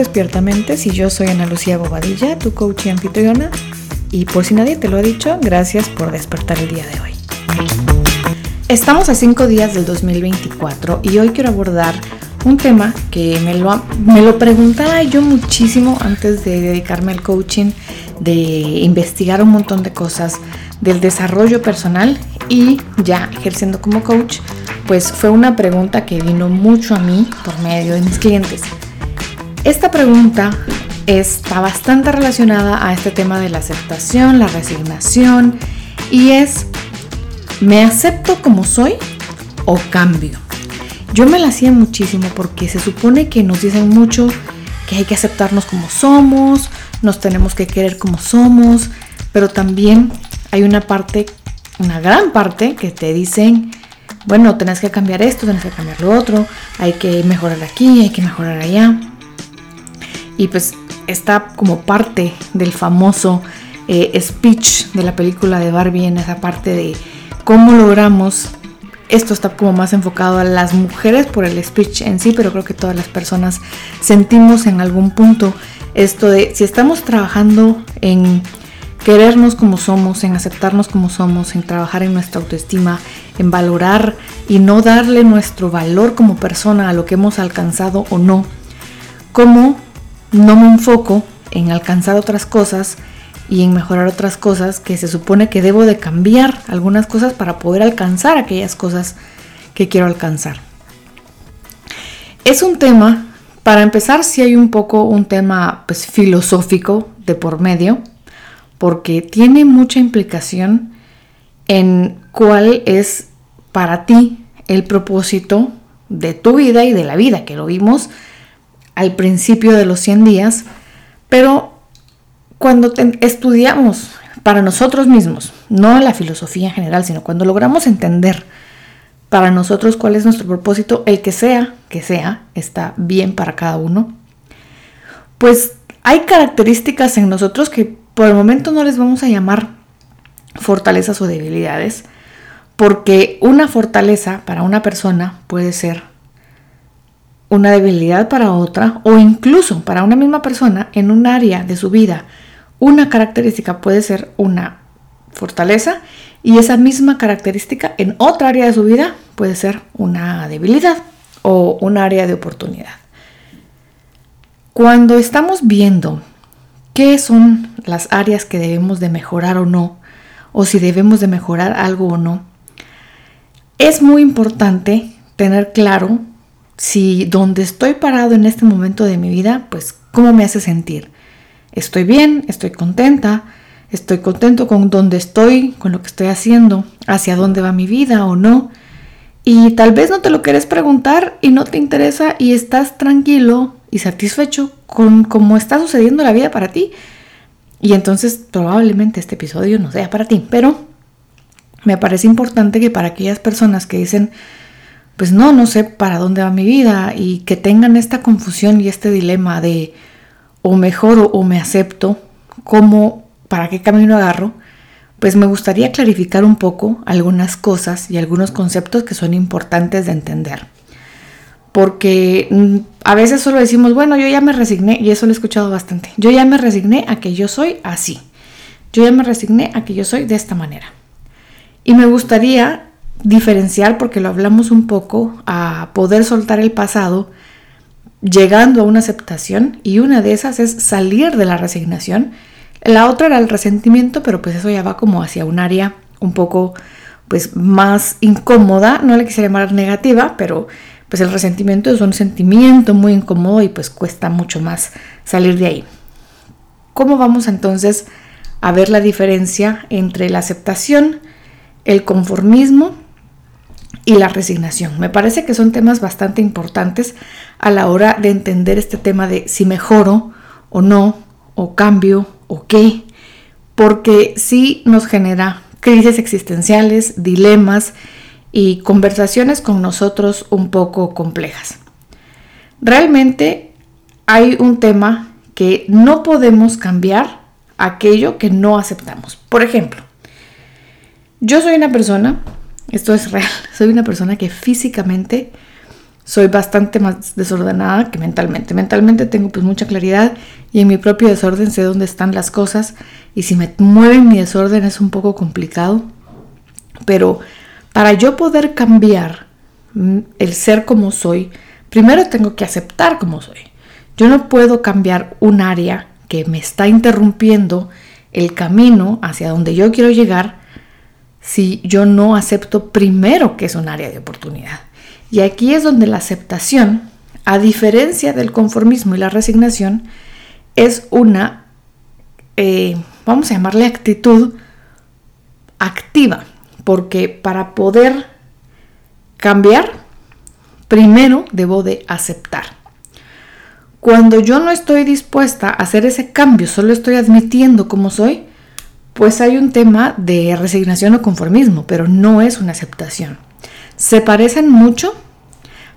Despiertamente si yo soy Ana Lucía Bobadilla, tu coach y anfitriona. Y por si nadie te lo ha dicho, gracias por despertar el día de hoy. Estamos a cinco días del 2024 y hoy quiero abordar un tema que me lo, me lo preguntaba yo muchísimo antes de dedicarme al coaching, de investigar un montón de cosas del desarrollo personal y ya ejerciendo como coach, pues fue una pregunta que vino mucho a mí por medio de mis clientes. Esta pregunta está bastante relacionada a este tema de la aceptación, la resignación y es ¿Me acepto como soy o cambio? Yo me la hacía muchísimo porque se supone que nos dicen mucho que hay que aceptarnos como somos, nos tenemos que querer como somos, pero también hay una parte, una gran parte que te dicen, bueno, tenés que cambiar esto, tenés que cambiar lo otro, hay que mejorar aquí, hay que mejorar allá. Y pues está como parte del famoso eh, speech de la película de Barbie en esa parte de cómo logramos, esto está como más enfocado a las mujeres por el speech en sí, pero creo que todas las personas sentimos en algún punto esto de si estamos trabajando en querernos como somos, en aceptarnos como somos, en trabajar en nuestra autoestima, en valorar y no darle nuestro valor como persona a lo que hemos alcanzado o no, cómo no me enfoco en alcanzar otras cosas y en mejorar otras cosas que se supone que debo de cambiar algunas cosas para poder alcanzar aquellas cosas que quiero alcanzar. Es un tema, para empezar, si hay un poco un tema pues, filosófico de por medio, porque tiene mucha implicación en cuál es para ti el propósito de tu vida y de la vida, que lo vimos al principio de los 100 días, pero cuando estudiamos para nosotros mismos, no la filosofía en general, sino cuando logramos entender para nosotros cuál es nuestro propósito, el que sea, que sea, está bien para cada uno, pues hay características en nosotros que por el momento no les vamos a llamar fortalezas o debilidades, porque una fortaleza para una persona puede ser una debilidad para otra o incluso para una misma persona en un área de su vida una característica puede ser una fortaleza y esa misma característica en otra área de su vida puede ser una debilidad o un área de oportunidad. Cuando estamos viendo qué son las áreas que debemos de mejorar o no, o si debemos de mejorar algo o no, es muy importante tener claro si donde estoy parado en este momento de mi vida, pues cómo me hace sentir estoy bien, estoy contenta, estoy contento con donde estoy, con lo que estoy haciendo, hacia dónde va mi vida o no. Y tal vez no te lo quieres preguntar y no te interesa y estás tranquilo y satisfecho con cómo está sucediendo la vida para ti. Y entonces probablemente este episodio no sea para ti, pero me parece importante que para aquellas personas que dicen, pues no, no sé para dónde va mi vida y que tengan esta confusión y este dilema de o mejoro o me acepto, cómo, para qué camino agarro, pues me gustaría clarificar un poco algunas cosas y algunos conceptos que son importantes de entender. Porque mm, a veces solo decimos, bueno, yo ya me resigné, y eso lo he escuchado bastante, yo ya me resigné a que yo soy así, yo ya me resigné a que yo soy de esta manera. Y me gustaría diferenciar, porque lo hablamos un poco, a poder soltar el pasado llegando a una aceptación y una de esas es salir de la resignación. La otra era el resentimiento, pero pues eso ya va como hacia un área un poco pues más incómoda, no le quisiera llamar negativa, pero pues el resentimiento es un sentimiento muy incómodo y pues cuesta mucho más salir de ahí. ¿Cómo vamos entonces a ver la diferencia entre la aceptación, el conformismo y la resignación. Me parece que son temas bastante importantes a la hora de entender este tema de si mejoro o no, o cambio o qué, porque sí nos genera crisis existenciales, dilemas y conversaciones con nosotros un poco complejas. Realmente hay un tema que no podemos cambiar aquello que no aceptamos. Por ejemplo, yo soy una persona esto es real. Soy una persona que físicamente soy bastante más desordenada que mentalmente. Mentalmente tengo pues mucha claridad y en mi propio desorden sé dónde están las cosas y si me mueven mi desorden es un poco complicado. Pero para yo poder cambiar el ser como soy, primero tengo que aceptar como soy. Yo no puedo cambiar un área que me está interrumpiendo el camino hacia donde yo quiero llegar si yo no acepto primero que es un área de oportunidad. Y aquí es donde la aceptación, a diferencia del conformismo y la resignación, es una, eh, vamos a llamarle actitud activa, porque para poder cambiar, primero debo de aceptar. Cuando yo no estoy dispuesta a hacer ese cambio, solo estoy admitiendo cómo soy, pues hay un tema de resignación o conformismo, pero no es una aceptación. Se parecen mucho,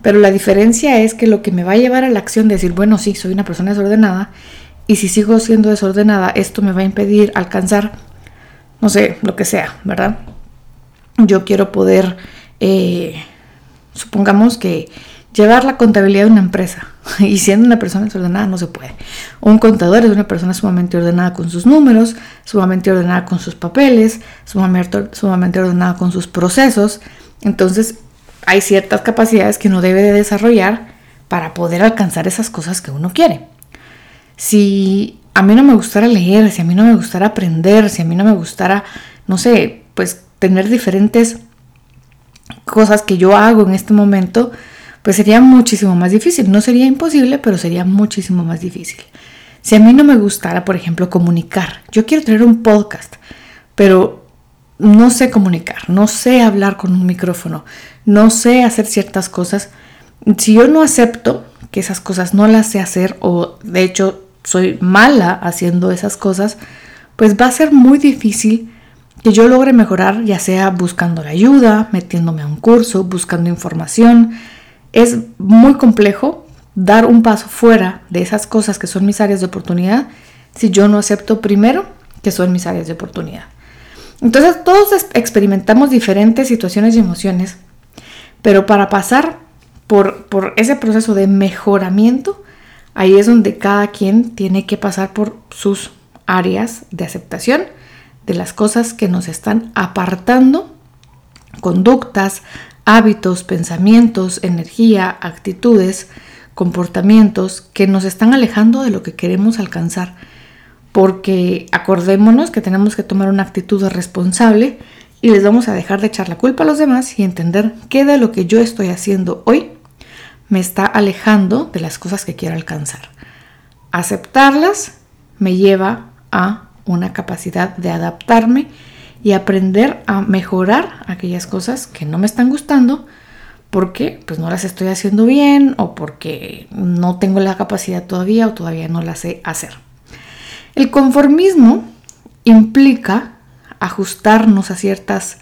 pero la diferencia es que lo que me va a llevar a la acción de decir, bueno, sí, soy una persona desordenada, y si sigo siendo desordenada, esto me va a impedir alcanzar, no sé, lo que sea, ¿verdad? Yo quiero poder, eh, supongamos que llevar la contabilidad de una empresa, y siendo una persona desordenada no se puede. Un contador es una persona sumamente ordenada con sus números, sumamente ordenada con sus papeles, sumamente, ordenada con sus procesos, entonces, hay ciertas capacidades que uno debe de desarrollar para poder alcanzar esas cosas que uno quiere. Si a mí no me gustara leer, si a mí no me gustara aprender, si a mí no me gustara, no sé, pues tener diferentes cosas que yo hago en este momento, pues sería muchísimo más difícil. No sería imposible, pero sería muchísimo más difícil. Si a mí no me gustara, por ejemplo, comunicar, yo quiero tener un podcast, pero no sé comunicar, no sé hablar con un micrófono, no sé hacer ciertas cosas, si yo no acepto que esas cosas no las sé hacer o de hecho soy mala haciendo esas cosas, pues va a ser muy difícil que yo logre mejorar, ya sea buscando la ayuda, metiéndome a un curso, buscando información. Es muy complejo dar un paso fuera de esas cosas que son mis áreas de oportunidad si yo no acepto primero que son mis áreas de oportunidad. Entonces todos experimentamos diferentes situaciones y emociones, pero para pasar por, por ese proceso de mejoramiento, ahí es donde cada quien tiene que pasar por sus áreas de aceptación de las cosas que nos están apartando, conductas, hábitos, pensamientos, energía, actitudes, comportamientos que nos están alejando de lo que queremos alcanzar porque acordémonos que tenemos que tomar una actitud responsable y les vamos a dejar de echar la culpa a los demás y entender qué de lo que yo estoy haciendo hoy me está alejando de las cosas que quiero alcanzar. Aceptarlas me lleva a una capacidad de adaptarme y aprender a mejorar aquellas cosas que no me están gustando porque pues no las estoy haciendo bien o porque no tengo la capacidad todavía o todavía no las sé hacer. El conformismo implica ajustarnos a ciertas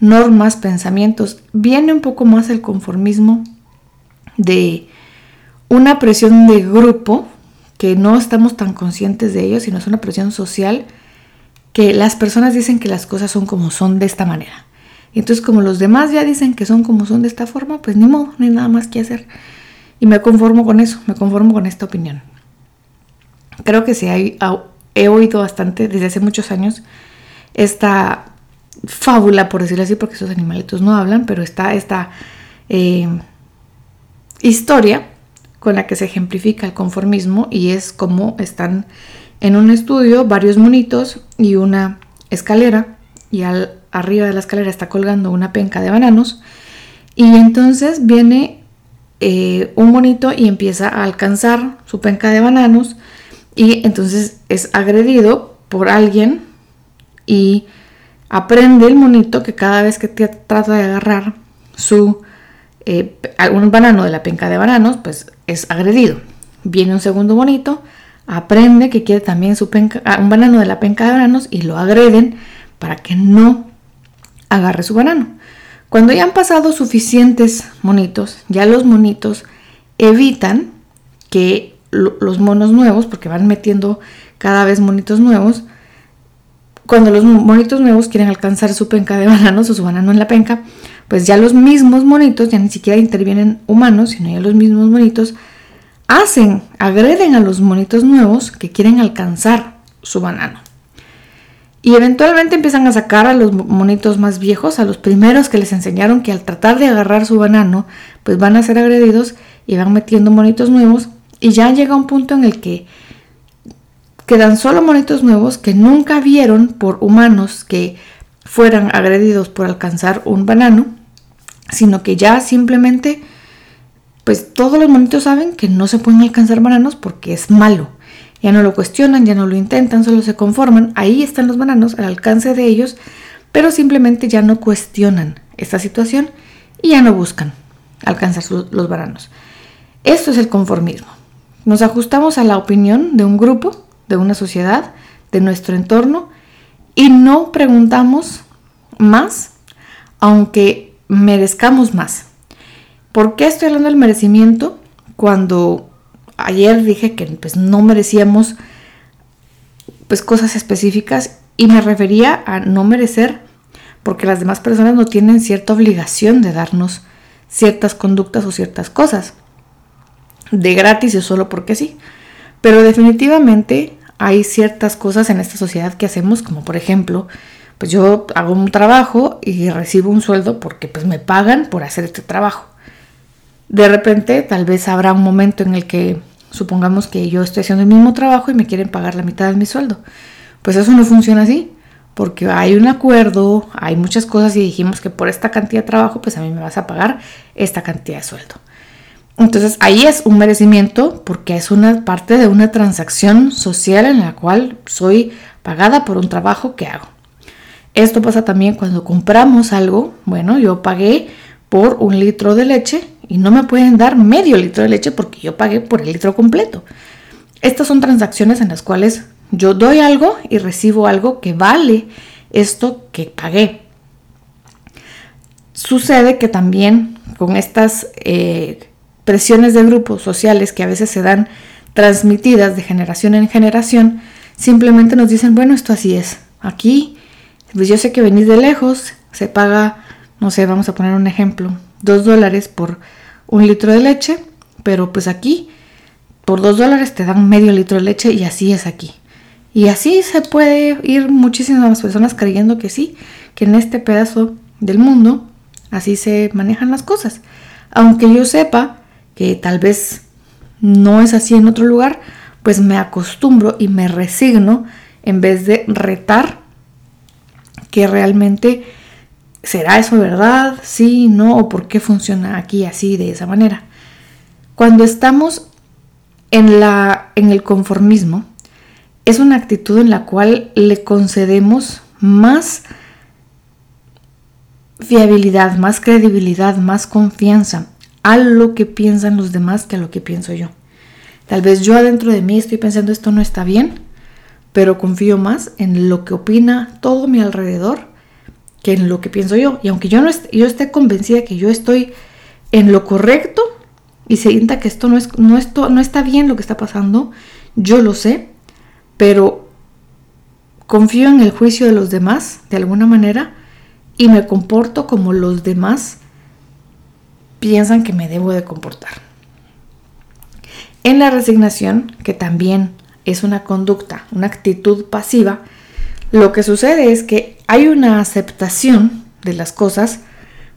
normas, pensamientos. Viene un poco más el conformismo de una presión de grupo que no estamos tan conscientes de ello, sino es una presión social que las personas dicen que las cosas son como son de esta manera. entonces como los demás ya dicen que son como son de esta forma, pues ni modo, no hay nada más que hacer. Y me conformo con eso, me conformo con esta opinión creo que sí hay, he oído bastante desde hace muchos años esta fábula, por decirlo así, porque esos animalitos no hablan, pero está esta eh, historia con la que se ejemplifica el conformismo y es como están en un estudio varios monitos y una escalera y al, arriba de la escalera está colgando una penca de bananos y entonces viene eh, un monito y empieza a alcanzar su penca de bananos y entonces es agredido por alguien y aprende el monito que cada vez que trata de agarrar su eh, algún banano de la penca de bananos, pues es agredido. Viene un segundo monito, aprende que quiere también su penca, ah, un banano de la penca de bananos y lo agreden para que no agarre su banano. Cuando ya han pasado suficientes monitos, ya los monitos evitan que los monos nuevos, porque van metiendo cada vez monitos nuevos, cuando los monitos nuevos quieren alcanzar su penca de bananos o su banano en la penca, pues ya los mismos monitos, ya ni siquiera intervienen humanos, sino ya los mismos monitos, hacen, agreden a los monitos nuevos que quieren alcanzar su banano. Y eventualmente empiezan a sacar a los monitos más viejos, a los primeros que les enseñaron que al tratar de agarrar su banano, pues van a ser agredidos y van metiendo monitos nuevos. Y ya llega un punto en el que quedan solo monitos nuevos que nunca vieron por humanos que fueran agredidos por alcanzar un banano, sino que ya simplemente, pues todos los monitos saben que no se pueden alcanzar bananos porque es malo ya no lo cuestionan, ya no lo intentan, solo se conforman. Ahí están los bananos al alcance de ellos, pero simplemente ya no cuestionan esta situación y ya no buscan alcanzar los bananos. Esto es el conformismo. Nos ajustamos a la opinión de un grupo, de una sociedad, de nuestro entorno y no preguntamos más, aunque merezcamos más. ¿Por qué estoy hablando del merecimiento cuando ayer dije que pues no merecíamos pues cosas específicas y me refería a no merecer porque las demás personas no tienen cierta obligación de darnos ciertas conductas o ciertas cosas de gratis o solo porque sí. Pero definitivamente hay ciertas cosas en esta sociedad que hacemos, como por ejemplo, pues yo hago un trabajo y recibo un sueldo porque pues me pagan por hacer este trabajo. De repente tal vez habrá un momento en el que supongamos que yo estoy haciendo el mismo trabajo y me quieren pagar la mitad de mi sueldo. Pues eso no funciona así, porque hay un acuerdo, hay muchas cosas y dijimos que por esta cantidad de trabajo, pues a mí me vas a pagar esta cantidad de sueldo. Entonces ahí es un merecimiento porque es una parte de una transacción social en la cual soy pagada por un trabajo que hago. Esto pasa también cuando compramos algo. Bueno, yo pagué por un litro de leche y no me pueden dar medio litro de leche porque yo pagué por el litro completo. Estas son transacciones en las cuales yo doy algo y recibo algo que vale esto que pagué. Sucede que también con estas eh, presiones de grupos sociales que a veces se dan transmitidas de generación en generación, simplemente nos dicen, bueno, esto así es. Aquí, pues yo sé que venís de lejos, se paga, no sé, vamos a poner un ejemplo, dos dólares por un litro de leche, pero pues aquí por dos dólares te dan medio litro de leche y así es aquí. Y así se puede ir muchísimas personas creyendo que sí, que en este pedazo del mundo así se manejan las cosas. Aunque yo sepa que tal vez no es así en otro lugar, pues me acostumbro y me resigno en vez de retar que realmente ¿Será eso verdad? ¿Sí? ¿No? ¿O por qué funciona aquí así, de esa manera? Cuando estamos en, la, en el conformismo, es una actitud en la cual le concedemos más fiabilidad, más credibilidad, más confianza a lo que piensan los demás que a lo que pienso yo. Tal vez yo adentro de mí estoy pensando esto no está bien, pero confío más en lo que opina todo mi alrededor que en lo que pienso yo. Y aunque yo, no yo esté convencida que yo estoy en lo correcto y sienta que esto no, es, no, esto no está bien lo que está pasando, yo lo sé, pero confío en el juicio de los demás de alguna manera y me comporto como los demás piensan que me debo de comportar. En la resignación, que también es una conducta, una actitud pasiva, lo que sucede es que hay una aceptación de las cosas,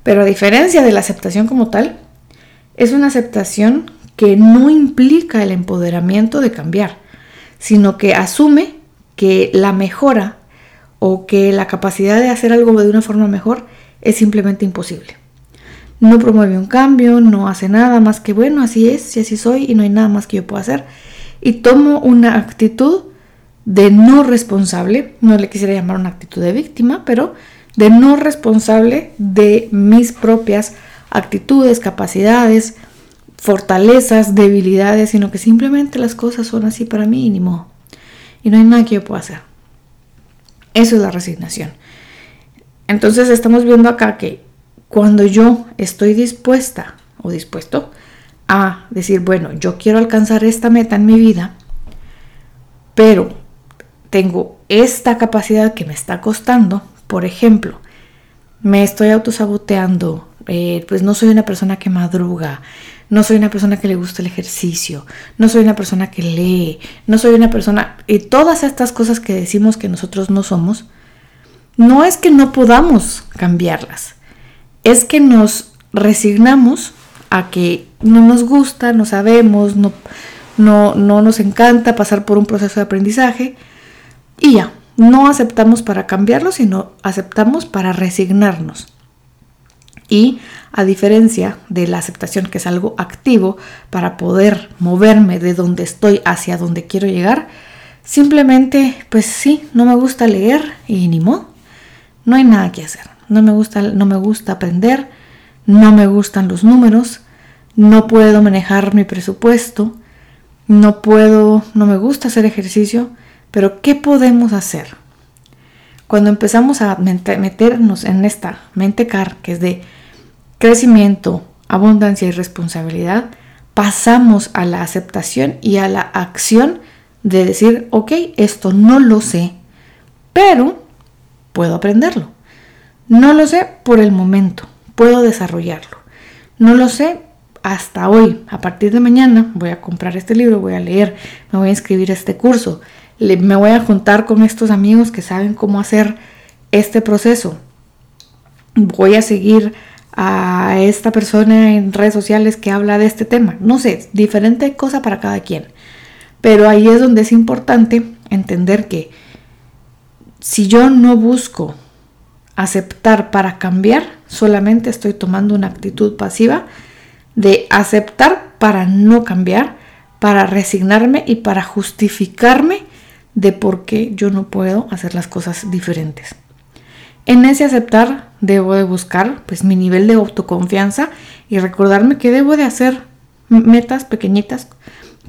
pero a diferencia de la aceptación como tal, es una aceptación que no implica el empoderamiento de cambiar, sino que asume que la mejora o que la capacidad de hacer algo de una forma mejor es simplemente imposible. No promueve un cambio, no hace nada más que bueno, así es, y así soy y no hay nada más que yo pueda hacer. Y tomo una actitud de no responsable, no le quisiera llamar una actitud de víctima, pero de no responsable de mis propias actitudes, capacidades, fortalezas, debilidades, sino que simplemente las cosas son así para mí y ni modo. Y no hay nada que yo pueda hacer. Eso es la resignación. Entonces estamos viendo acá que cuando yo estoy dispuesta o dispuesto a decir, bueno, yo quiero alcanzar esta meta en mi vida, pero tengo esta capacidad que me está costando, por ejemplo, me estoy autosaboteando, eh, pues no soy una persona que madruga, no soy una persona que le gusta el ejercicio, no soy una persona que lee, no soy una persona... Y todas estas cosas que decimos que nosotros no somos, no es que no podamos cambiarlas, es que nos resignamos a que no nos gusta, no sabemos, no, no, no nos encanta pasar por un proceso de aprendizaje y ya, no aceptamos para cambiarlo, sino aceptamos para resignarnos. Y a diferencia de la aceptación, que es algo activo para poder moverme de donde estoy hacia donde quiero llegar, simplemente, pues sí, no me gusta leer y ni modo. No hay nada que hacer. No me gusta, no me gusta aprender, no me gustan los números, no puedo manejar mi presupuesto, no puedo, no me gusta hacer ejercicio, pero ¿qué podemos hacer? Cuando empezamos a meternos en esta mente car, que es de crecimiento, abundancia y responsabilidad, pasamos a la aceptación y a la acción de decir, ok, esto no lo sé, pero puedo aprenderlo. No lo sé por el momento, puedo desarrollarlo. No lo sé hasta hoy. A partir de mañana voy a comprar este libro, voy a leer, me voy a inscribir a este curso, me voy a juntar con estos amigos que saben cómo hacer este proceso. Voy a seguir a esta persona en redes sociales que habla de este tema. No sé, diferente cosa para cada quien. Pero ahí es donde es importante entender que si yo no busco aceptar para cambiar, solamente estoy tomando una actitud pasiva de aceptar para no cambiar, para resignarme y para justificarme de por qué yo no puedo hacer las cosas diferentes. En ese aceptar debo de buscar pues mi nivel de autoconfianza y recordarme que debo de hacer metas pequeñitas,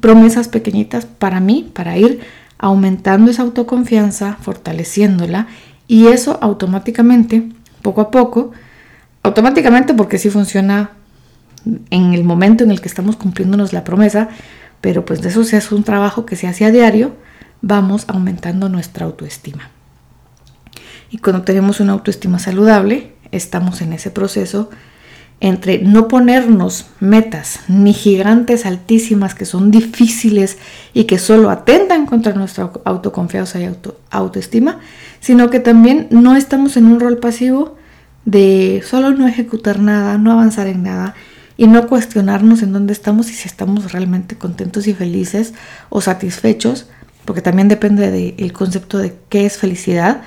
promesas pequeñitas para mí, para ir aumentando esa autoconfianza, fortaleciéndola y eso automáticamente, poco a poco, automáticamente porque sí funciona en el momento en el que estamos cumpliéndonos la promesa, pero pues de eso se hace un trabajo que se hace a diario, vamos aumentando nuestra autoestima. Y cuando tenemos una autoestima saludable, estamos en ese proceso entre no ponernos metas ni gigantes altísimas que son difíciles y que solo atentan contra nuestra autoconfianza y autoestima, sino que también no estamos en un rol pasivo de solo no ejecutar nada, no avanzar en nada y no cuestionarnos en dónde estamos y si estamos realmente contentos y felices o satisfechos, porque también depende del concepto de qué es felicidad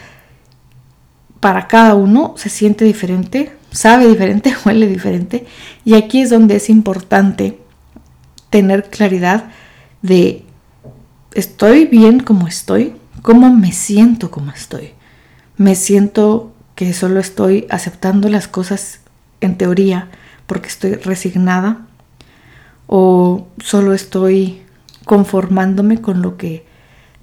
para cada uno se siente diferente, sabe diferente, huele diferente. Y aquí es donde es importante tener claridad de estoy bien como estoy, cómo me siento como estoy. Me siento que solo estoy aceptando las cosas en teoría porque estoy resignada o solo estoy conformándome con lo que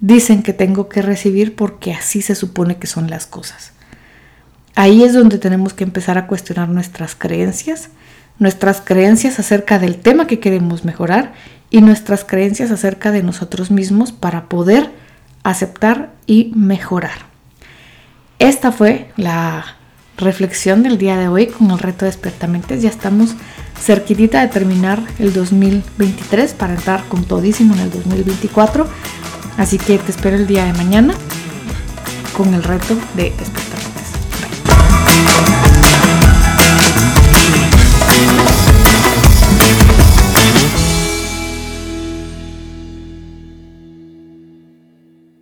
dicen que tengo que recibir porque así se supone que son las cosas. Ahí es donde tenemos que empezar a cuestionar nuestras creencias, nuestras creencias acerca del tema que queremos mejorar y nuestras creencias acerca de nosotros mismos para poder aceptar y mejorar. Esta fue la reflexión del día de hoy con el reto de despertamentes. Ya estamos cerquitita de terminar el 2023 para entrar con todísimo en el 2024. Así que te espero el día de mañana con el reto de. Thank you.